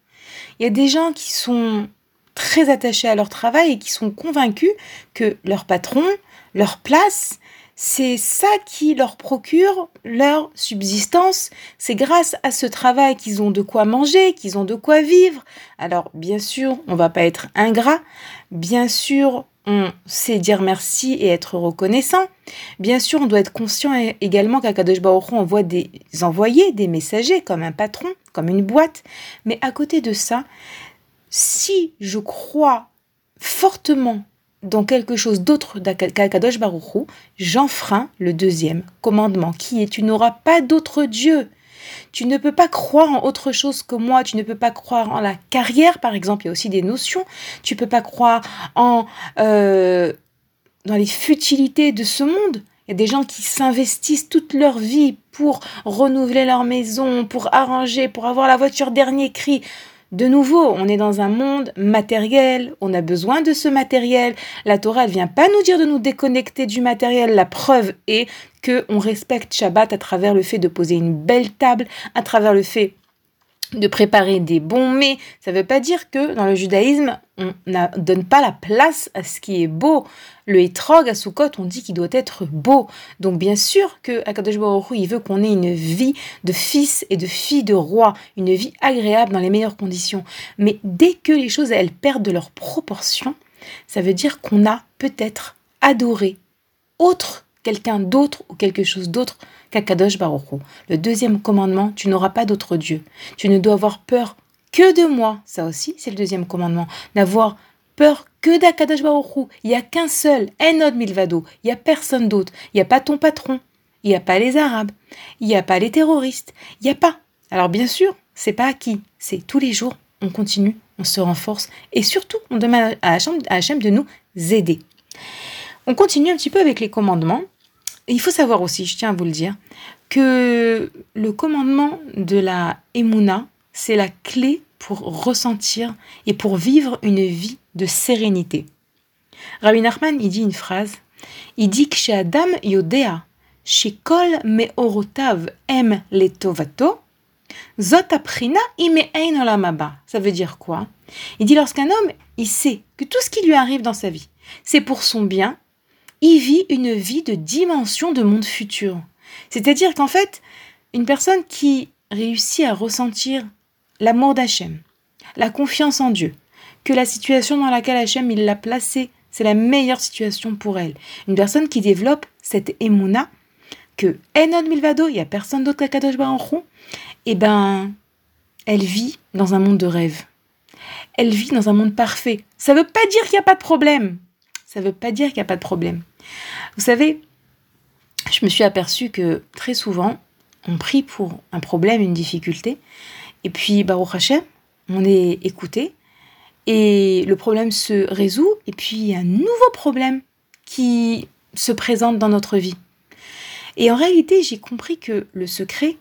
Il y a des gens qui sont très attachés à leur travail et qui sont convaincus que leur patron, leur place, c'est ça qui leur procure leur subsistance. C'est grâce à ce travail qu'ils ont de quoi manger, qu'ils ont de quoi vivre. Alors, bien sûr, on va pas être ingrat. Bien sûr, on sait dire merci et être reconnaissant. Bien sûr, on doit être conscient également qu'Akadosh Baruch envoie des envoyés, des messagers, comme un patron, comme une boîte. Mais à côté de ça, si je crois fortement dans quelque chose d'autre qu'Akadosh Baruchou, j'enfreins le deuxième commandement qui est tu n'auras pas d'autre Dieu. Tu ne peux pas croire en autre chose que moi, tu ne peux pas croire en la carrière, par exemple, il y a aussi des notions, tu ne peux pas croire en euh, dans les futilités de ce monde. Il y a des gens qui s'investissent toute leur vie pour renouveler leur maison, pour arranger, pour avoir la voiture dernier cri. De nouveau, on est dans un monde matériel, on a besoin de ce matériel. La Torah, elle vient pas nous dire de nous déconnecter du matériel. La preuve est que on respecte Shabbat à travers le fait de poser une belle table, à travers le fait de préparer des bons mets. Ça ne veut pas dire que dans le judaïsme, on ne donne pas la place à ce qui est beau. Le hétrog à Sukkot, on dit qu'il doit être beau. Donc bien sûr que Akadosh il veut qu'on ait une vie de fils et de filles de roi, une vie agréable dans les meilleures conditions. Mais dès que les choses elles perdent de leur proportion, ça veut dire qu'on a peut-être adoré autre quelqu'un d'autre ou quelque chose d'autre qu'Akadosh Baruch Le deuxième commandement, tu n'auras pas d'autre Dieu. Tu ne dois avoir peur que de moi. Ça aussi, c'est le deuxième commandement. N'avoir peur que d'Akadosh Baruch Il n'y a qu'un seul, Enod Milvado. Il n'y a personne d'autre. Il n'y a pas ton patron. Il n'y a pas les Arabes. Il n'y a pas les terroristes. Il n'y a pas. Alors bien sûr, c'est pas acquis. C'est tous les jours, on continue, on se renforce et surtout, on demande à Hachem de nous aider. On continue un petit peu avec les commandements il faut savoir aussi, je tiens à vous le dire, que le commandement de la Emouna, c'est la clé pour ressentir et pour vivre une vie de sérénité. Rabbi Nachman, il dit une phrase, il dit que chez Adam Yodea, chez Kol Meorotav em letovato, Zot aprina Ça veut dire quoi? Il dit lorsqu'un homme, il sait que tout ce qui lui arrive dans sa vie, c'est pour son bien, il vit une vie de dimension de monde futur. C'est-à-dire qu'en fait, une personne qui réussit à ressentir l'amour d'Hachem, la confiance en Dieu, que la situation dans laquelle Hachem l'a placée, c'est la meilleure situation pour elle. Une personne qui développe cette émouna, que Enod Milvado, il n'y a personne d'autre qu'Akadosh Baruch eh ben, elle vit dans un monde de rêve. Elle vit dans un monde parfait. Ça ne veut pas dire qu'il n'y a pas de problème. Ça ne veut pas dire qu'il n'y a pas de problème. Vous savez, je me suis aperçue que très souvent, on prie pour un problème, une difficulté, et puis Baruch Hashem, on est écouté, et le problème se résout, et puis un nouveau problème qui se présente dans notre vie. Et en réalité, j'ai compris que le secret,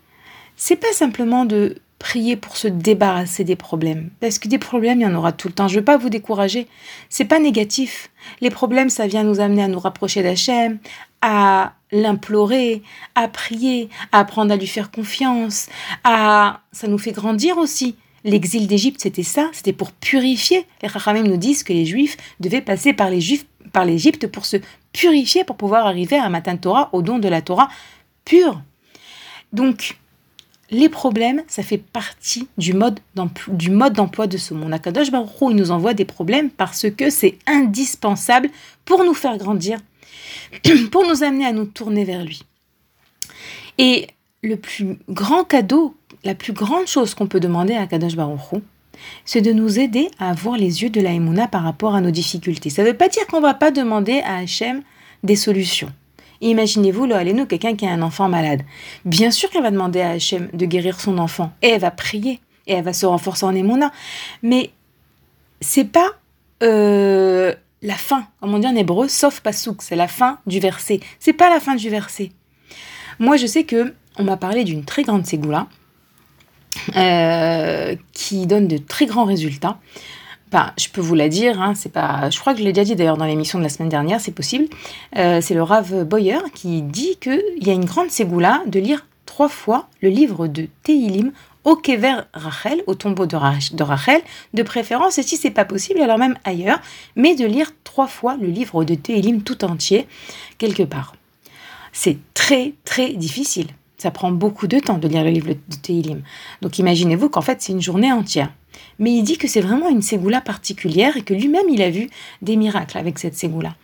c'est pas simplement de prier pour se débarrasser des problèmes. Parce que des problèmes, il y en aura tout le temps. Je ne veux pas vous décourager. C'est pas négatif. Les problèmes, ça vient nous amener à nous rapprocher d'Hachem, à l'implorer, à prier, à apprendre à lui faire confiance, à ça nous fait grandir aussi. L'exil d'Égypte, c'était ça, c'était pour purifier. Les Chachamim nous disent que les Juifs devaient passer par les Juifs, par l'Égypte pour se purifier, pour pouvoir arriver à un matin de Torah, au don de la Torah pure. Donc, les problèmes, ça fait partie du mode d'emploi de ce monde. Akadosh Baruch il nous envoie des problèmes parce que c'est indispensable pour nous faire grandir, pour nous amener à nous tourner vers lui. Et le plus grand cadeau, la plus grande chose qu'on peut demander à Akadosh Baruch c'est de nous aider à avoir les yeux de la par rapport à nos difficultés. Ça ne veut pas dire qu'on ne va pas demander à Hachem des solutions. Imaginez-vous, nous quelqu'un qui a un enfant malade. Bien sûr qu'elle va demander à Hachem de guérir son enfant. Et elle va prier. Et elle va se renforcer en émona. Mais c'est pas euh, la fin, comme on dit en hébreu, sauf pasouk. C'est la fin du verset. C'est pas la fin du verset. Moi, je sais que on m'a parlé d'une très grande ségoula euh, qui donne de très grands résultats je peux vous la dire, hein, c'est pas, je crois que je l'ai déjà dit d'ailleurs dans l'émission de la semaine dernière, c'est possible. Euh, c'est le Rav Boyer qui dit qu'il y a une grande ségoula de lire trois fois le livre de Tehilim au Kever Rachel, au tombeau de, Rachel, de préférence, et si c'est pas possible, alors même ailleurs, mais de lire trois fois le livre de Tehilim tout entier, quelque part. C'est très très difficile. Ça prend beaucoup de temps de lire le livre de Tehilim. Donc imaginez-vous qu'en fait c'est une journée entière mais il dit que c'est vraiment une ségoula particulière et que lui-même il a vu des miracles avec cette ségoula.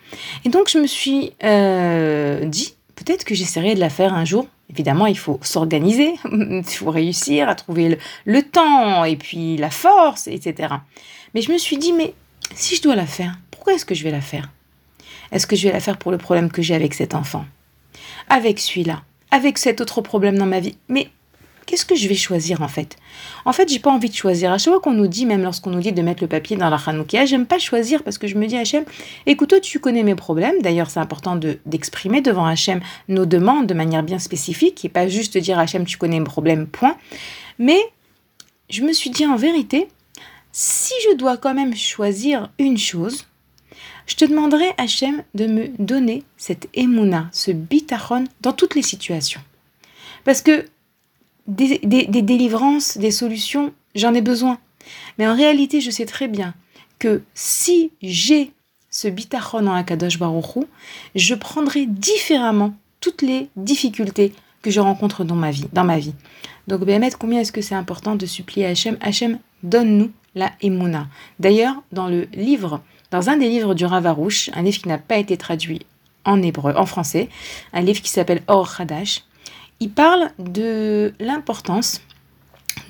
Et donc je me suis euh, dit, peut-être que j'essaierai de la faire un jour. Évidemment, il faut s'organiser, il faut réussir à trouver le, temps et puis la force, etc. Mais je me suis dit, mais si je dois la faire, pourquoi est-ce que je vais la faire? Est-ce que je vais la faire pour le problème que j'ai avec cet enfant? Avec celui-là? Avec cet autre problème dans ma vie? Mais qu'est-ce que je vais choisir en fait? En fait, j'ai pas envie de choisir. À chaque fois qu'on nous dit, même lorsqu'on nous dit de mettre le papier dans la Hanoukia, j'aime pas choisir parce que je me dis Hachem, écoute, toi, tu connais mes problèmes. D'ailleurs, c'est important de, d'exprimer devant Hachem nos demandes de manière bien spécifique et pas juste dire Hachem, tu connais mes problèmes, point. Mais je me suis dit en vérité, si je dois quand même choisir une chose, je te demanderai, Hachem, de me donner cette émouna, ce bitachon dans toutes les situations. Parce que des, délivrances, des solutions, j'en ai besoin. Mais en réalité, je sais très bien que si j'ai ce bitachon en Akadosh Baruchou, je prendrai différemment toutes les difficultés que je rencontre dans ma vie. Dans ma vie. Donc, Béhémet, combien est-ce que c'est important de supplier Hachem? Hachem, donne-nous la Emouna. D'ailleurs, dans le livre, dans un des livres du Ravarouche, un livre qui n'a pas été traduit en hébreu, en français, un livre qui s'appelle Or Hadash, il parle de l'importance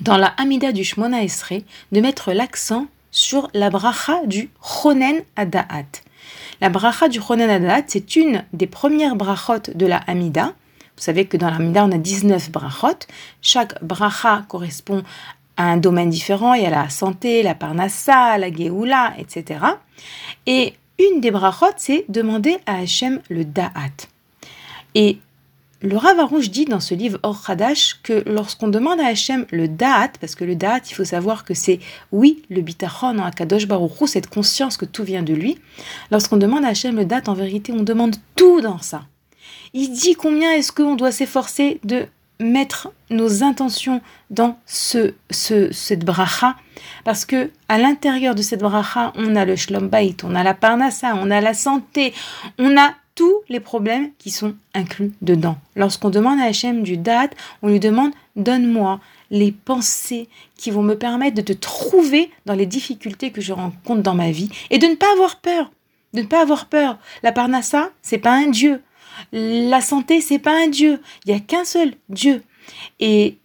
dans la Amida du Shmona Esrei de mettre l'accent sur la bracha du Chonen Adaat. La bracha du Chonen Adaat, c'est une des premières brachot de la Amida. Vous savez que dans la Amida, on a 19 brachot. Chaque bracha correspond à un domaine différent. Il y a la santé, la parnassa, la geoula, etc. Et une des brachot, c'est demander à Hachem le da'at. Le Ravarouche dit dans ce livre Or Hadash que lorsqu'on demande à Hachem le Da'at, parce que le Da'at, il faut savoir que c'est, oui, le Bitachon en Akadosh Baruch cette conscience que tout vient de lui, lorsqu'on demande à Hachem le Da'at, en vérité, on demande tout dans ça. Il dit combien est-ce qu'on doit s'efforcer de mettre nos intentions dans ce, ce, cette bracha, parce que à l'intérieur de cette bracha, on a le shlom bait, on a la parnassa, on a la santé, on a tous les problèmes qui sont inclus dedans. Lorsqu'on demande à Hachem du date, on lui demande donne-moi les pensées qui vont me permettre de te trouver dans les difficultés que je rencontre dans ma vie et de ne pas avoir peur. De ne pas avoir peur. La parnassa, c'est pas un dieu. La santé, c'est pas un dieu. Il y a qu'un seul dieu. Et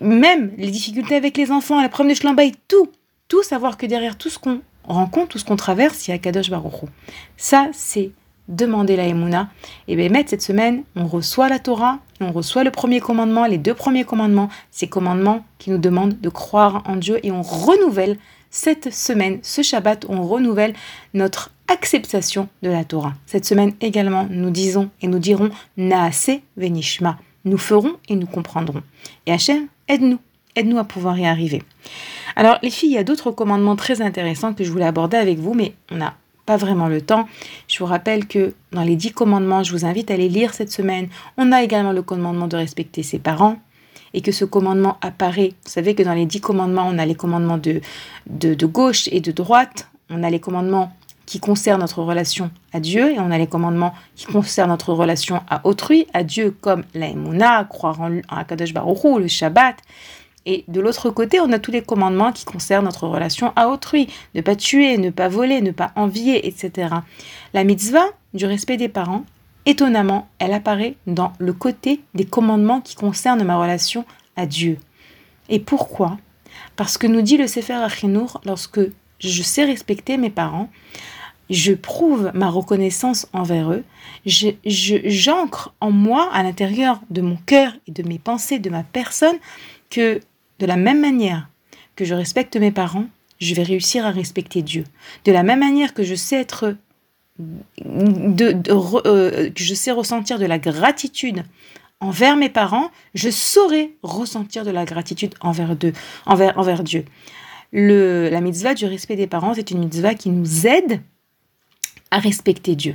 même les difficultés avec les enfants, la problème de Shlamba tout, tout savoir que derrière tout ce qu'on rencontre, tout ce qu'on traverse, il y a Kadosh Baruch Ça, c'est demander la Emouna. Et bien, cette semaine, on reçoit la Torah, on reçoit le premier commandement, les deux premiers commandements, ces commandements qui nous demandent de croire en Dieu et on renouvelle cette semaine, ce Shabbat, on renouvelle notre acceptation de la Torah. Cette semaine également, nous disons et nous dirons Naase Venishma. Nous ferons et nous comprendrons. Et Hachem, aide-nous, aide-nous à pouvoir y arriver. Alors, les filles, il y a d'autres commandements très intéressants que je voulais aborder avec vous, mais on a pas vraiment le temps. Je vous rappelle que dans les dix commandements, je vous invite à les lire cette semaine. On a également le commandement de respecter ses parents et que ce commandement apparaît. Vous savez que dans les dix commandements, on a les commandements de, de, gauche et de droite. On a les commandements qui concernent notre relation à Dieu et on a les commandements qui concernent notre relation à autrui, à Dieu comme la croire en, en Akadosh Hu, le Shabbat. Et de l'autre côté, on a tous les commandements qui concernent notre relation à autrui. Ne pas tuer, ne pas voler, ne pas envier, etc. La mitzvah du respect des parents, étonnamment, elle apparaît dans le côté des commandements qui concernent ma relation à Dieu. Et pourquoi? Parce que nous dit le Sefer Achinour, lorsque je sais respecter mes parents, je prouve ma reconnaissance envers eux, j'ancre en moi, à l'intérieur de mon cœur et de mes pensées, de ma personne, que de la même manière que je respecte mes parents, je vais réussir à respecter Dieu. De la même manière que je sais être de, euh, que je sais ressentir de la gratitude envers mes parents, je saurai ressentir de la gratitude envers, envers, envers Dieu. La mitzvah du respect des parents, c'est une mitzvah qui nous aide à respecter Dieu.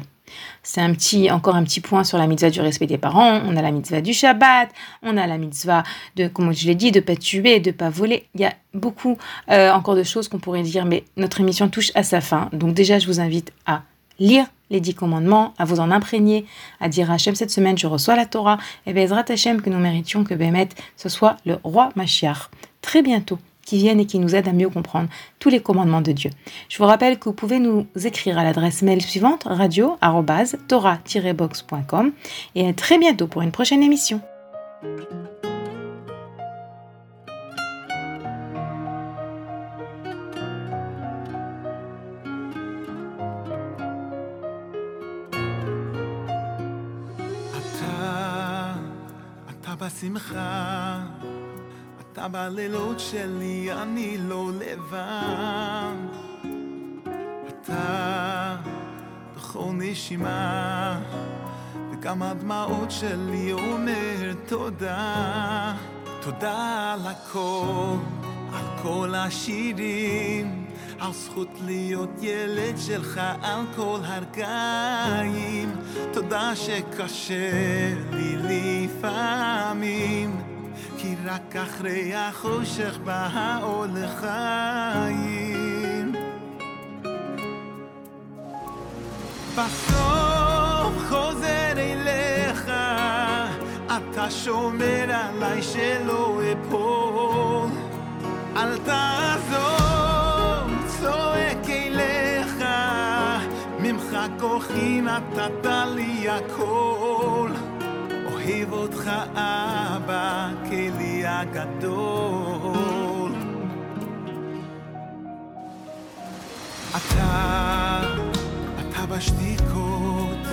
C'est un petit, encore un petit point sur la mitzvah du respect des parents. On a la mitzvah du Shabbat, on a la mitzvah de, comme je l'ai dit, de pas tuer, de pas voler. Il y a beaucoup euh, encore de choses qu'on pourrait dire, mais notre émission touche à sa fin. Donc déjà, je vous invite à lire les dix commandements, à vous en imprégner, à dire à Hachem cette semaine, je reçois la Torah, et Bezrat Hachem que nous méritions que Bémet, ce soit le roi Mashiach. Très bientôt qui viennent et qui nous aident à mieux comprendre tous les commandements de Dieu. Je vous rappelle que vous pouvez nous écrire à l'adresse mail suivante radio-torah-box.com et à très bientôt pour une prochaine émission. אתה בלילות שלי, אני לא לבד. אתה בכל נשימה, וגם הדמעות שלי אומר תודה. תודה על הכל, על כל השירים. על זכות להיות ילד שלך על כל הרגעים תודה שקשה לי לפעמים כי רק אחרי החושך בא האור לחיים. בסוף חוזר אליך אתה שומר עליי שלא אפול. אל תעזור צועק אליך ממך כוחי נתת לי הכל אוהב אותך אבא כלי הגדול. אתה, אתה בשתיקות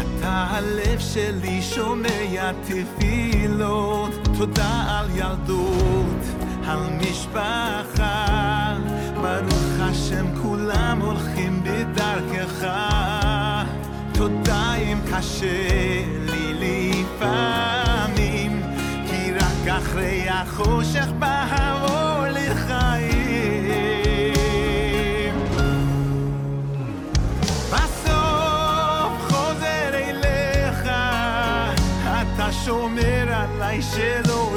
אתה הלב שלי שומע תפילות. תודה על ילדות, על משפחה. ברוך השם כולם הולכים בדרכך. תודה אם קשה לפעמים כי רק אחרי החושך בא לחיים. בסוף חוזר אליך אתה שומר עליי שלא